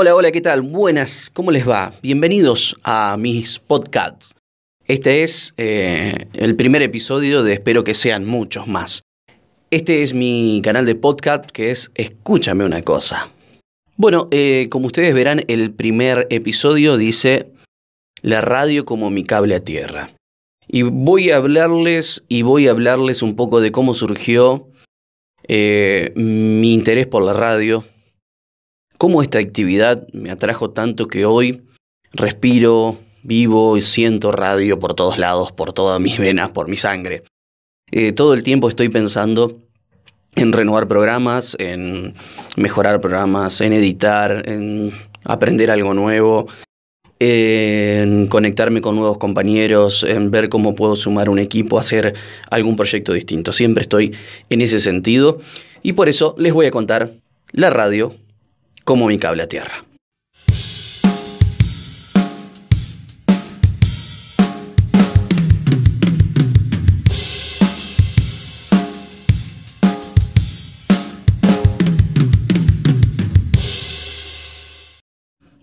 Hola, hola, ¿qué tal? Buenas, ¿cómo les va? Bienvenidos a mis podcasts. Este es eh, el primer episodio de espero que sean muchos más. Este es mi canal de podcast que es Escúchame una cosa. Bueno, eh, como ustedes verán, el primer episodio dice La radio como mi cable a tierra. Y voy a hablarles y voy a hablarles un poco de cómo surgió eh, mi interés por la radio, cómo esta actividad me atrajo tanto que hoy respiro, vivo y siento radio por todos lados, por todas mis venas, por mi sangre. Eh, todo el tiempo estoy pensando en renovar programas, en mejorar programas, en editar, en aprender algo nuevo, en conectarme con nuevos compañeros, en ver cómo puedo sumar un equipo, hacer algún proyecto distinto. Siempre estoy en ese sentido y por eso les voy a contar la radio como mi cable a tierra.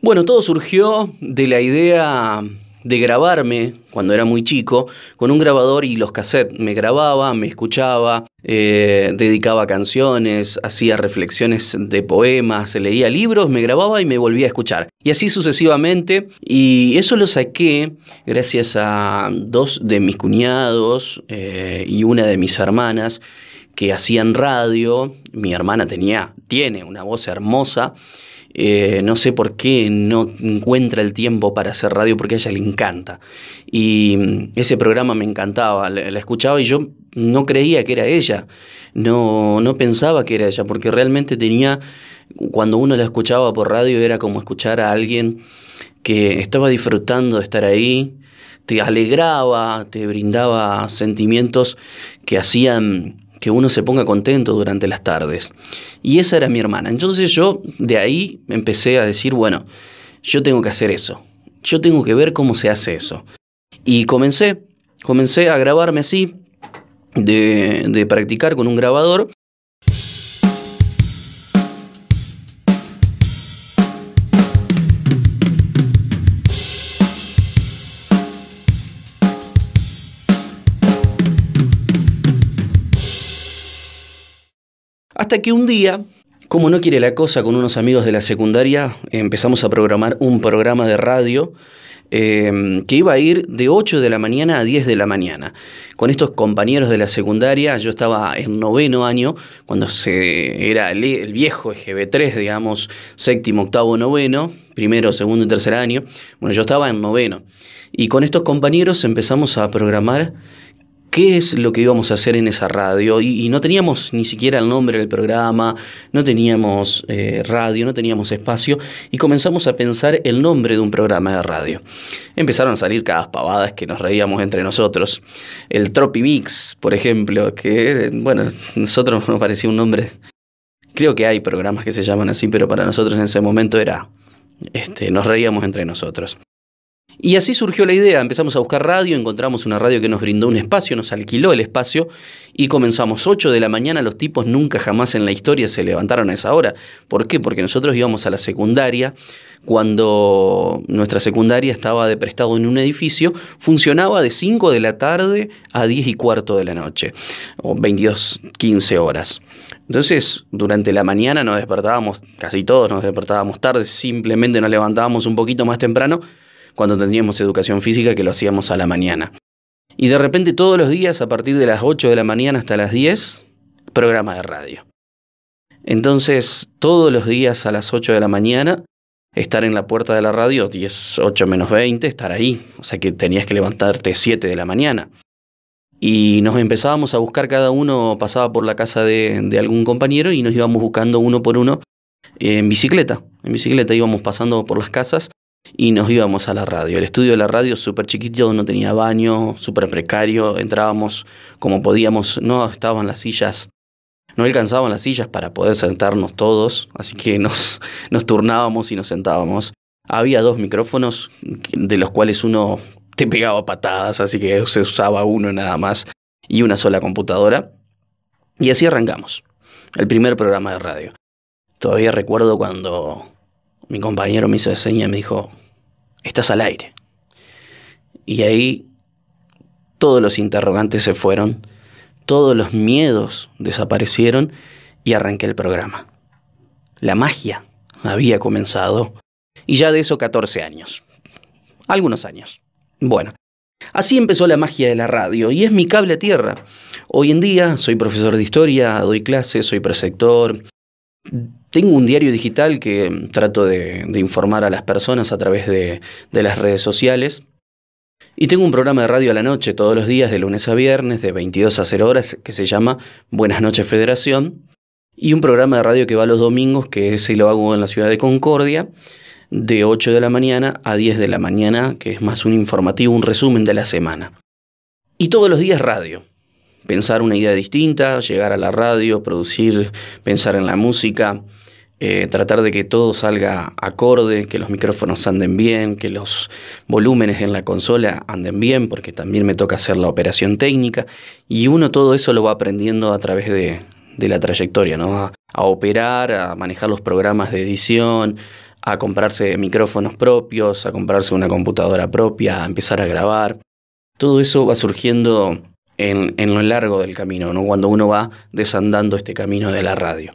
Bueno, todo surgió de la idea de grabarme cuando era muy chico con un grabador y los cassettes. Me grababa, me escuchaba, eh, dedicaba canciones, hacía reflexiones de poemas, leía libros, me grababa y me volvía a escuchar. Y así sucesivamente. Y eso lo saqué gracias a dos de mis cuñados eh, y una de mis hermanas que hacían radio. Mi hermana tenía, tiene una voz hermosa eh, no sé por qué no encuentra el tiempo para hacer radio porque a ella le encanta. Y mm, ese programa me encantaba, la, escuchaba y yo no creía que era ella, no, no pensaba que era ella, porque realmente tenía, cuando uno la escuchaba por radio era como escuchar a alguien que estaba disfrutando de estar ahí, te alegraba, te brindaba sentimientos que hacían que uno se ponga contento durante las tardes. Y esa era mi hermana. Entonces yo de ahí empecé a decir, bueno, yo tengo que hacer eso. Yo tengo que ver cómo se hace eso. Y comencé, comencé a grabarme así, de, de practicar con un grabador Hasta que un día, como no quiere la cosa con unos amigos de la secundaria, empezamos a programar un programa de radio em, que iba a ir de 8 de la mañana a 10 de la mañana. Con estos compañeros de la secundaria, yo estaba en noveno año, cuando se era el, el viejo EGB3, digamos, séptimo, octavo, noveno, primero, segundo y tercer año. Bueno, yo estaba en noveno. Y con estos compañeros empezamos a programar qué es lo que íbamos a hacer en esa radio y, no teníamos ni siquiera el nombre del programa, no teníamos eh, radio, no teníamos espacio y comenzamos a pensar el nombre de un programa de radio. Empezaron a salir cada pavadas que nos reíamos entre nosotros. El Tropi Mix, por ejemplo, que, bueno, nosotros nos parecía un nombre... Creo que hay programas que se llaman así, pero para nosotros en ese momento era... Este, nos reíamos entre nosotros. Y así surgió la idea, empezamos a buscar radio, encontramos una radio que nos brindó un espacio, nos alquiló el espacio y comenzamos 8 de la mañana, los tipos nunca jamás en la historia se levantaron a esa hora. ¿Por qué? Porque nosotros íbamos a la secundaria, cuando nuestra secundaria estaba de prestado en un edificio, funcionaba de 5 de la tarde a 10 y cuarto de la noche, o 22, 15 horas. Entonces, durante la mañana nos despertábamos, casi todos nos despertábamos tarde, simplemente nos levantábamos un poquito más temprano cuando teníamos educación física que lo hacíamos a la mañana. Y de repente todos los días, a partir de las 8 de la mañana hasta las 10, programa de radio. Entonces, todos los días a las 8 de la mañana, estar en la puerta de la radio, 10, 8 menos 20, estar ahí. O sea que tenías que levantarte 7 de la mañana. Y nos empezábamos a buscar, cada uno pasaba por la casa de, de algún compañero y nos íbamos buscando uno por uno en bicicleta. En bicicleta íbamos pasando por las casas y nos íbamos a la radio. El estudio de la radio súper chiquito, no tenía baño, súper precario, entrábamos como podíamos, no estaban las sillas, no alcanzaban las sillas para poder sentarnos todos, así que nos, nos turnábamos y nos sentábamos. Había dos micrófonos de los cuales uno te pegaba patadas, así que se usaba uno nada más y una sola computadora. Y así arrancamos, el primer programa de radio. Todavía recuerdo cuando mi compañero me hizo de seña y me dijo, estás al aire. Y ahí todos los interrogantes se fueron, todos los miedos desaparecieron y arranqué el programa. La magia había comenzado y ya de eso 14 años. Algunos años. Bueno, así empezó la magia de la radio y es mi cable a tierra. Hoy en día soy profesor de historia, doy clases, soy preceptor. Tengo un diario digital que trato de, informar a las personas a través de, de las redes sociales. Y tengo un programa de radio a la noche todos los días, de lunes a viernes, de 22 a 0 horas, que se llama Buenas noches Federación. Y un programa de radio que va los domingos, que ese lo hago en la ciudad de Concordia, de 8 de la mañana a 10 de la mañana, que es más un informativo, un resumen de la semana. Y todos los días radio. Pensar una idea distinta, llegar a la radio, producir, pensar en la música, eh, tratar de que todo salga acorde, que los micrófonos anden bien, que los volúmenes en la consola anden bien, porque también me toca hacer la operación técnica, y uno todo eso lo va aprendiendo a través de, la trayectoria, ¿no? A, a, operar, a manejar los programas de edición, a comprarse micrófonos propios, a comprarse una computadora propia, a empezar a grabar. Todo eso va surgiendo en, lo largo del camino, ¿no? cuando uno va desandando este camino de la radio.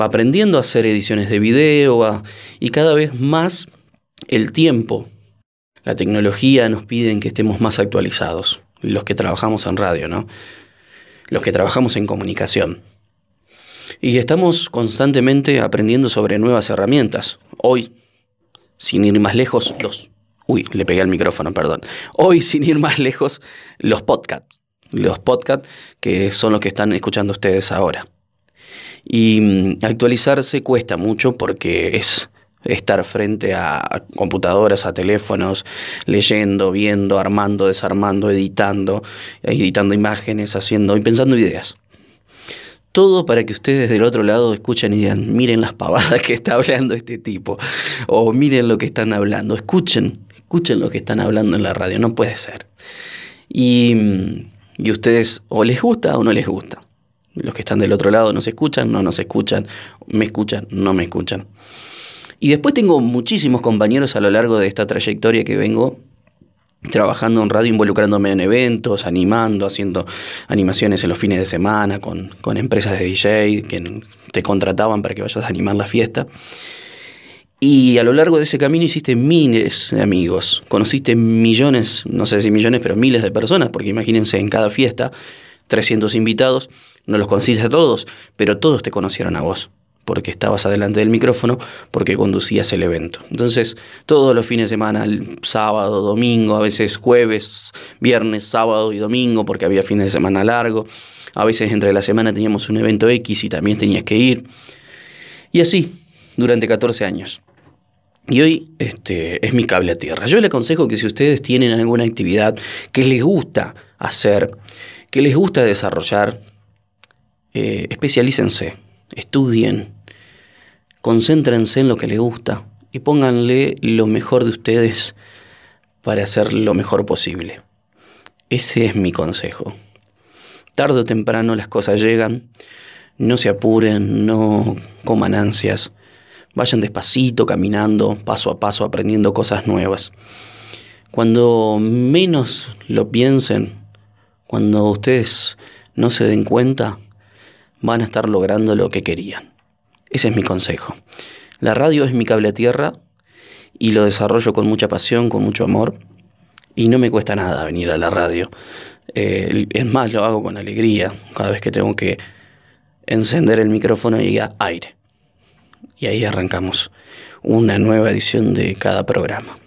Va aprendiendo a hacer ediciones de video y cada vez más el tiempo, la tecnología nos piden que estemos más actualizados, los que trabajamos en radio, ¿no? los que trabajamos en comunicación. Y estamos constantemente aprendiendo sobre nuevas herramientas. Hoy, sin ir más lejos, los... Uy, le pegué al micrófono, perdón. Hoy, sin ir más lejos, los podcasts los podcasts, que son los que están escuchando ustedes ahora. Y mm, actualizarse cuesta mucho porque es estar frente a computadoras, a teléfonos, leyendo, viendo, armando, desarmando, editando, editando imágenes, haciendo y pensando ideas. Todo para que ustedes del otro lado escuchen y digan, miren las pavadas que está hablando este tipo, o miren lo que están hablando, escuchen, escuchen lo que están hablando en la radio, no puede ser. Y mm, y ustedes o les gusta o no les gusta. Los que están del otro lado nos escuchan, no nos escuchan, me escuchan, no me escuchan. Y después tengo muchísimos compañeros a lo largo de esta trayectoria que vengo trabajando en radio, involucrándome en eventos, animando, haciendo animaciones en los fines de semana con, con empresas de DJ que te contrataban para que vayas a animar la fiesta. Y a lo largo de ese camino hiciste miles de amigos, conociste millones, no sé si millones, pero miles de personas, porque imagínense en cada fiesta, 300 invitados, no los conociste a todos, pero todos te conocieron a vos, porque estabas adelante del micrófono, porque conducías el evento. Entonces, todos los fines de semana, sábado, domingo, a veces jueves, viernes, sábado y domingo, porque había fines de semana largo, a veces entre la semana teníamos un evento X y también tenías que ir. Y así, durante 14 años. Y hoy este, es mi cable a tierra. Yo le aconsejo que si ustedes tienen alguna actividad que les gusta hacer, que les gusta desarrollar, eh, especialícense, estudien, concéntrense en lo que les gusta y pónganle lo mejor de ustedes para hacer lo mejor posible. Ese es mi consejo. Tarde o temprano las cosas llegan, no se apuren, no coman ansias Vayan despacito, caminando, paso a paso, aprendiendo cosas nuevas. Cuando menos lo piensen, cuando ustedes no se den cuenta, van a estar logrando lo que querían. Ese es mi consejo. La radio es mi cable a tierra y lo desarrollo con mucha pasión, con mucho amor. Y no me cuesta nada venir a la radio. Eh, es más, lo hago con alegría cada vez que tengo que encender el micrófono y diga aire y ahí arrancamos una nueva edición de cada programa.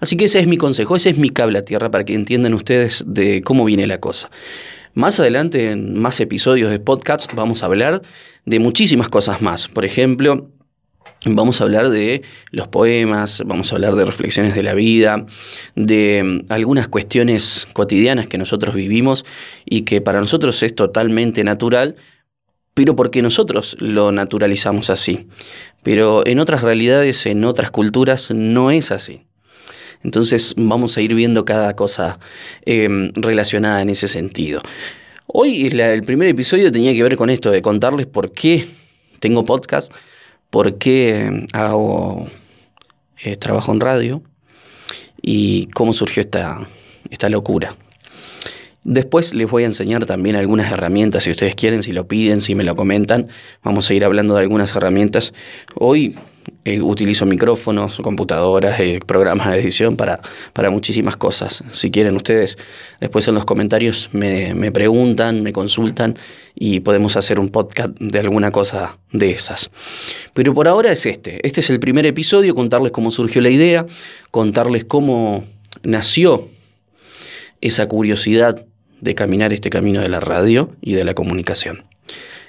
Así que ese es mi consejo, ese es mi cable a tierra para que entiendan ustedes de cómo viene la cosa. Más adelante, en más episodios de podcast, vamos a hablar de muchísimas cosas más. Por ejemplo, Vamos a hablar de los poemas, vamos a hablar de reflexiones de la vida, de algunas cuestiones cotidianas que nosotros vivimos y que para nosotros es totalmente natural, pero porque nosotros lo naturalizamos así. Pero en otras realidades, en otras culturas, no es así. Entonces vamos a ir viendo cada cosa em, relacionada en ese sentido. Hoy el primer episodio tenía que ver con esto, de contarles por qué tengo podcast, por qué hago eh, trabajo en radio y cómo surgió esta, esta locura. Después les voy a enseñar también algunas herramientas, si ustedes quieren, si lo piden, si me lo comentan. Vamos a ir hablando de algunas herramientas. Hoy eh, utilizo micrófonos, computadoras, eh, programas de edición para, para muchísimas cosas. Si quieren ustedes, después en los comentarios me, me preguntan, me consultan y podemos hacer un podcast de alguna cosa de esas. Pero por ahora es este. Este es el primer episodio, contarles cómo surgió la idea, contarles cómo nació esa curiosidad de caminar este camino de la radio y de la comunicación.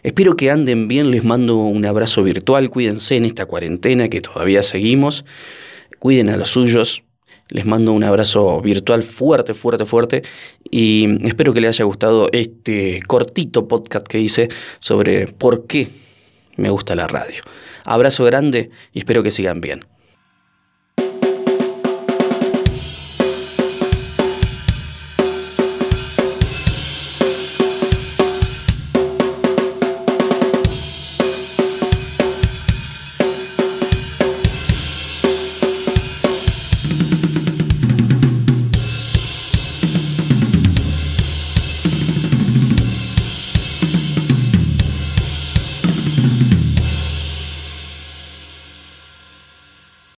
Espero que anden bien, les mando un abrazo virtual, cuídense en esta cuarentena que todavía seguimos, cuiden a los suyos, les mando un abrazo virtual fuerte, fuerte, fuerte y espero que les haya gustado este cortito podcast que hice sobre por qué me gusta la radio. Abrazo grande y espero que sigan bien.